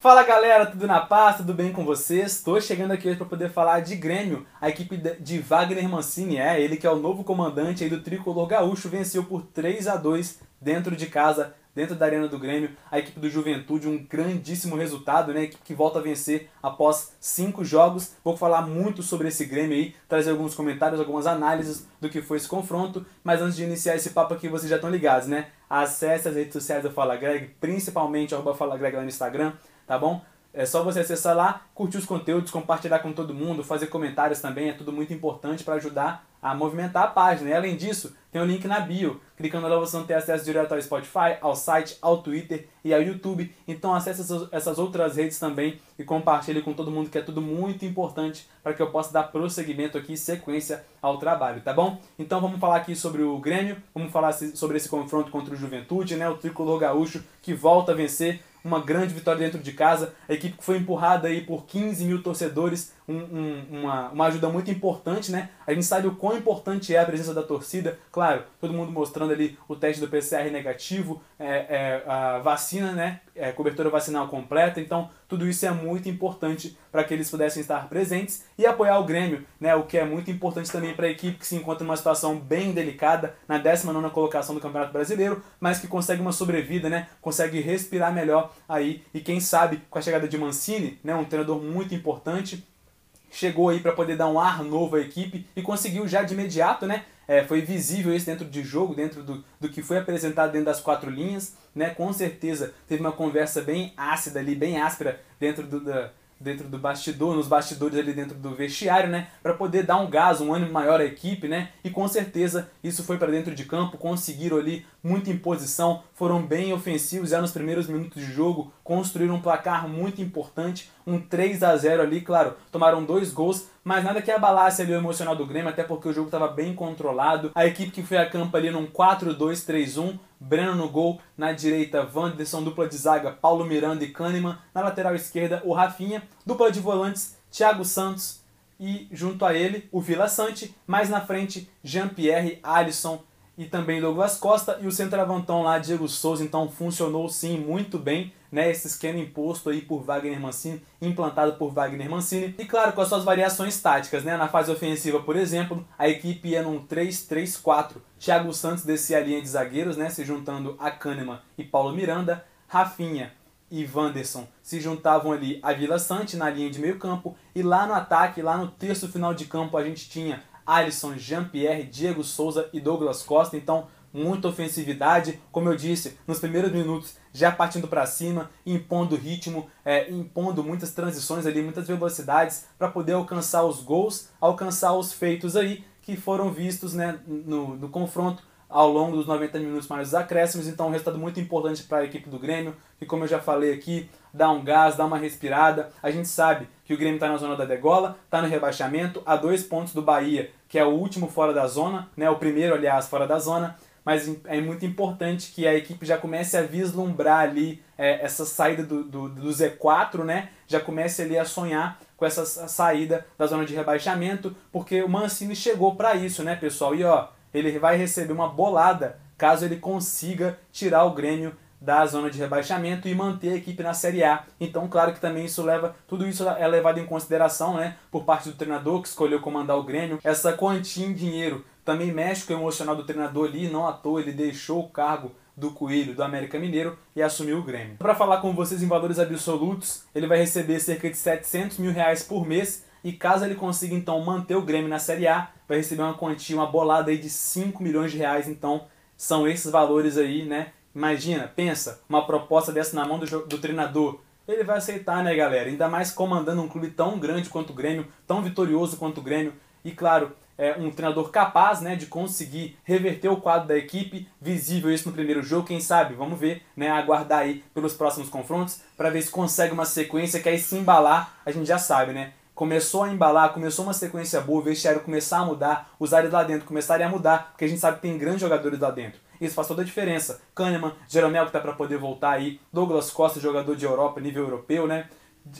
Fala galera, tudo na paz, tudo bem com vocês? Estou chegando aqui hoje para poder falar de Grêmio, a equipe de Wagner Mancini, é ele que é o novo comandante aí do tricolor gaúcho, venceu por 3 a 2 dentro de casa, dentro da arena do Grêmio, a equipe do Juventude, um grandíssimo resultado, né? A equipe que volta a vencer após cinco jogos. Vou falar muito sobre esse Grêmio aí, trazer alguns comentários, algumas análises do que foi esse confronto, mas antes de iniciar esse papo aqui, vocês já estão ligados, né? Acesse as redes sociais do Fala Greg, principalmente arroba Fala Greg lá no Instagram, tá bom? É só você acessar lá, curtir os conteúdos, compartilhar com todo mundo, fazer comentários também, é tudo muito importante para ajudar a movimentar a página. E além disso, tem o um link na bio. Clicando lá você não tem acesso direto ao Spotify, ao site, ao Twitter e ao YouTube. Então acesse essas outras redes também e compartilhe com todo mundo que é tudo muito importante para que eu possa dar prosseguimento aqui, sequência ao trabalho, tá bom? Então vamos falar aqui sobre o Grêmio, vamos falar sobre esse confronto contra o Juventude, né? O tricolor gaúcho que volta a vencer uma grande vitória dentro de casa. A equipe que foi empurrada aí por 15 mil torcedores, um, um, uma, uma ajuda muito importante, né? A gente sabe o quão importante é a presença da torcida. Claro, todo mundo mostrando ali o teste do PCR negativo, é, é, a vacina, né? É, cobertura vacinal completa. Então, tudo isso é muito importante para que eles pudessem estar presentes e apoiar o Grêmio, né? O que é muito importante também para a equipe que se encontra numa situação bem delicada, na 19 colocação do Campeonato Brasileiro, mas que consegue uma sobrevida, né? Consegue respirar melhor aí e quem sabe com a chegada de Mancini, né? Um treinador muito importante, chegou aí para poder dar um ar novo à equipe e conseguiu já de imediato, né? É, foi visível isso dentro de jogo, dentro do, do que foi apresentado dentro das quatro linhas, né? Com certeza teve uma conversa bem ácida ali, bem áspera dentro do, da, dentro do bastidor, nos bastidores ali dentro do vestiário, né, para poder dar um gás, um ânimo maior à equipe, né? E com certeza isso foi para dentro de campo, conseguiram ali muita imposição, foram bem ofensivos já nos primeiros minutos de jogo, construíram um placar muito importante, um 3 a 0 ali, claro, tomaram dois gols, mas nada que abalasse ali o emocional do Grêmio, até porque o jogo estava bem controlado. A equipe que foi a campo ali num 4-2-3-1, Breno no gol, na direita Wanderson, dupla de zaga, Paulo Miranda e Kahneman, na lateral esquerda o Rafinha, dupla de volantes, Thiago Santos e junto a ele o Vila Sante, mais na frente Jean-Pierre, Alisson e também Douglas Costa. E o centroavantão lá Diego Souza, então funcionou sim muito bem, né, esse esquema imposto aí por Wagner Mancini, implantado por Wagner Mancini, e claro, com as suas variações táticas, né, na fase ofensiva, por exemplo, a equipe ia num 3-3-4, Thiago Santos descia a linha de zagueiros, né, se juntando a Kahneman e Paulo Miranda, Rafinha e Wanderson se juntavam ali a Vila Sante na linha de meio campo, e lá no ataque, lá no terço final de campo, a gente tinha Alisson, Jean-Pierre, Diego Souza e Douglas Costa. Então, muita ofensividade, como eu disse, nos primeiros minutos já partindo para cima, impondo ritmo, é, impondo muitas transições ali, muitas velocidades para poder alcançar os gols, alcançar os feitos aí que foram vistos né, no, no confronto ao longo dos 90 minutos mais os acréscimos, então um resultado muito importante para a equipe do Grêmio, que como eu já falei aqui, dá um gás, dá uma respirada. A gente sabe que o Grêmio está na zona da degola, está no rebaixamento, a dois pontos do Bahia, que é o último fora da zona, né, o primeiro, aliás, fora da zona, mas é muito importante que a equipe já comece a vislumbrar ali é, essa saída do, do, do Z4, né, já comece ali a sonhar com essa saída da zona de rebaixamento, porque o Mancini chegou para isso, né, pessoal? E ó, ele vai receber uma bolada caso ele consiga tirar o Grêmio da zona de rebaixamento e manter a equipe na Série A. Então, claro que também isso leva, tudo isso é levado em consideração, né, por parte do treinador que escolheu comandar o Grêmio. Essa quantia em dinheiro também mexe com o emocional do treinador ali, não à toa ele deixou o cargo do Coelho do América Mineiro e assumiu o Grêmio. Para falar com vocês em valores absolutos, ele vai receber cerca de 700 mil reais por mês e caso ele consiga então manter o Grêmio na Série A, vai receber uma quantia, uma bolada aí de 5 milhões de reais. Então são esses valores aí, né? Imagina, pensa, uma proposta dessa na mão do, do treinador. Ele vai aceitar, né, galera? Ainda mais comandando um clube tão grande quanto o Grêmio, tão vitorioso quanto o Grêmio. E claro, é um treinador capaz né, de conseguir reverter o quadro da equipe, visível isso no primeiro jogo, quem sabe, vamos ver, né, aguardar aí pelos próximos confrontos, para ver se consegue uma sequência que aí se embalar, a gente já sabe, né, começou a embalar, começou uma sequência boa, o vestiário começar a mudar, os áreas lá dentro começarem a mudar, porque a gente sabe que tem grandes jogadores lá dentro. Isso faz toda a diferença. Kahneman, Jeromel que tá para poder voltar aí, Douglas Costa, jogador de Europa, nível europeu, né?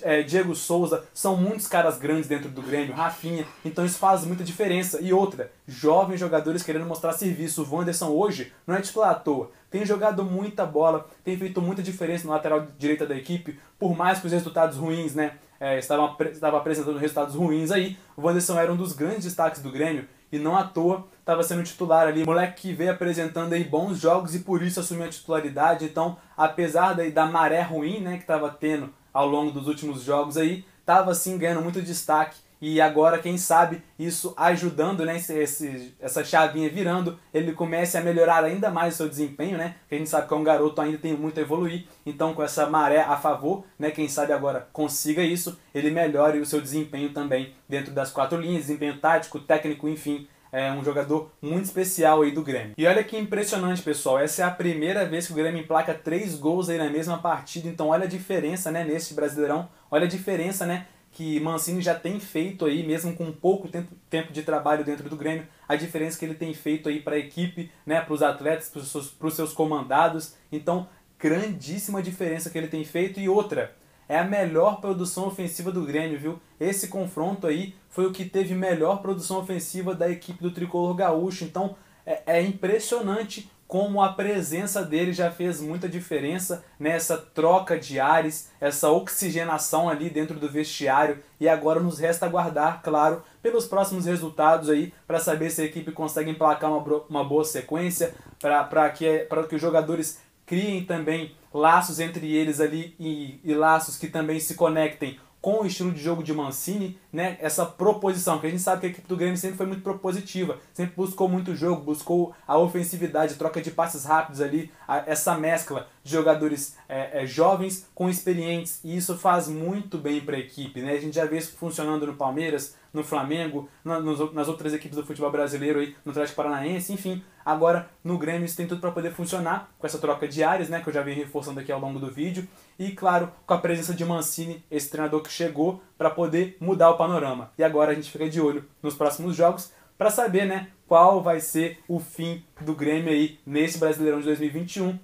é, Diego Souza, são muitos caras grandes dentro do Grêmio, Rafinha, então isso faz muita diferença. E outra, jovens jogadores querendo mostrar serviço. O Wanderson hoje não é titular à toa, tem jogado muita bola, tem feito muita diferença no lateral direita da equipe, por mais que os resultados ruins, né, é, estavam, estavam apresentando resultados ruins aí, o Wanderson era um dos grandes destaques do Grêmio, e não à toa estava sendo titular ali. Moleque que veio apresentando aí bons jogos e por isso assumiu a titularidade. Então, apesar daí da maré ruim, né, que estava tendo ao longo dos últimos jogos aí, estava assim ganhando muito destaque e agora, quem sabe, isso ajudando, né, esse, essa chavinha virando, ele comece a melhorar ainda mais o seu desempenho, né? Porque a gente sabe que é um garoto ainda tem muito a evoluir. Então, com essa maré a favor, né, quem sabe agora consiga isso, ele melhore o seu desempenho também dentro das quatro linhas, desempenho tático, técnico, enfim. É um jogador muito especial aí do Grêmio. E olha que impressionante, pessoal. Essa é a primeira vez que o Grêmio emplaca três gols aí na mesma partida. Então olha a diferença, né, nesse Brasileirão. Olha a diferença, né, que Mancini já tem feito aí, mesmo com pouco tempo, tempo de trabalho dentro do Grêmio, a diferença que ele tem feito aí para a equipe, né, para os atletas, para os seus, seus comandados. Então, grandíssima diferença que ele tem feito. E outra, é a melhor produção ofensiva do Grêmio, viu? Esse confronto aí foi o que teve melhor produção ofensiva da equipe do Tricolor Gaúcho. Então, é, é impressionante como a presença dele já fez muita diferença nessa troca de ares, essa oxigenação ali dentro do vestiário. E agora nos resta aguardar, claro, pelos próximos resultados aí para saber se a equipe consegue emplacar uma, uma boa sequência, para que, que os jogadores criem também laços entre eles ali e, e laços que também se conectem com o estilo de jogo de Mancini, né, essa proposição, porque a gente sabe que a equipe do Grêmio sempre foi muito propositiva, sempre buscou muito jogo, buscou a ofensividade, troca de passes rápidos ali, a, essa mescla jogadores é, é, jovens com experientes, e isso faz muito bem para a equipe. Né? A gente já vê isso funcionando no Palmeiras, no Flamengo, na, nos, nas outras equipes do futebol brasileiro, aí, no Atlético Paranaense, enfim. Agora, no Grêmio, isso tem tudo para poder funcionar com essa troca de áreas, né, que eu já venho reforçando aqui ao longo do vídeo. E, claro, com a presença de Mancini, esse treinador que chegou para poder mudar o panorama. E agora a gente fica de olho nos próximos jogos para saber né, qual vai ser o fim do Grêmio aí nesse Brasileirão de 2021.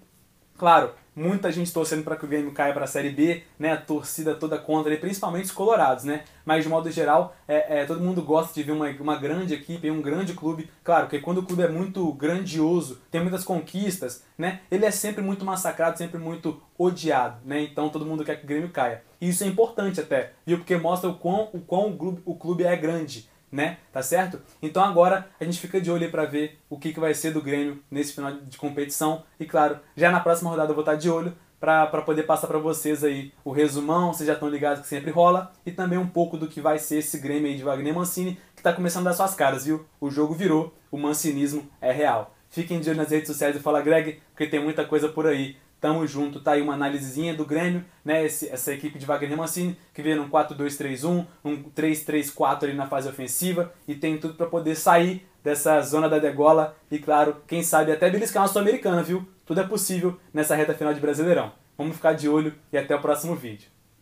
Claro, muita gente torcendo para que o Grêmio caia para a Série B, né? A torcida toda contra ele, principalmente os colorados, né? Mas de modo geral, é, é, todo mundo gosta de ver uma, uma grande equipe, um grande clube. Claro, que quando o clube é muito grandioso, tem muitas conquistas, né? Ele é sempre muito massacrado, sempre muito odiado, né? Então todo mundo quer que o Grêmio caia. E isso é importante até, viu? Porque mostra o quão o, quão o, clube, o clube é grande né? Tá certo? Então agora a gente fica de olho para ver o que, que vai ser do Grêmio nesse final de competição. E claro, já na próxima rodada eu vou estar de olho para poder passar para vocês aí o resumão, vocês já estão ligados que sempre rola, e também um pouco do que vai ser esse Grêmio aí de Wagner Mancini, que está começando a dar suas caras, viu? O jogo virou, o mancinismo é real. Fiquem de olho nas redes sociais do Fala Greg, porque tem muita coisa por aí Tamo junto, tá aí uma análisezinha do Grêmio, né? Esse, essa equipe de Wagner Mancini, que vem num 4-2-3-1, um 3-3-4 ali na fase ofensiva e tem tudo para poder sair dessa zona da degola e, claro, quem sabe até beliscar uma Sul-Americana, viu? Tudo é possível nessa reta final de Brasileirão. Vamos ficar de olho e até o próximo vídeo.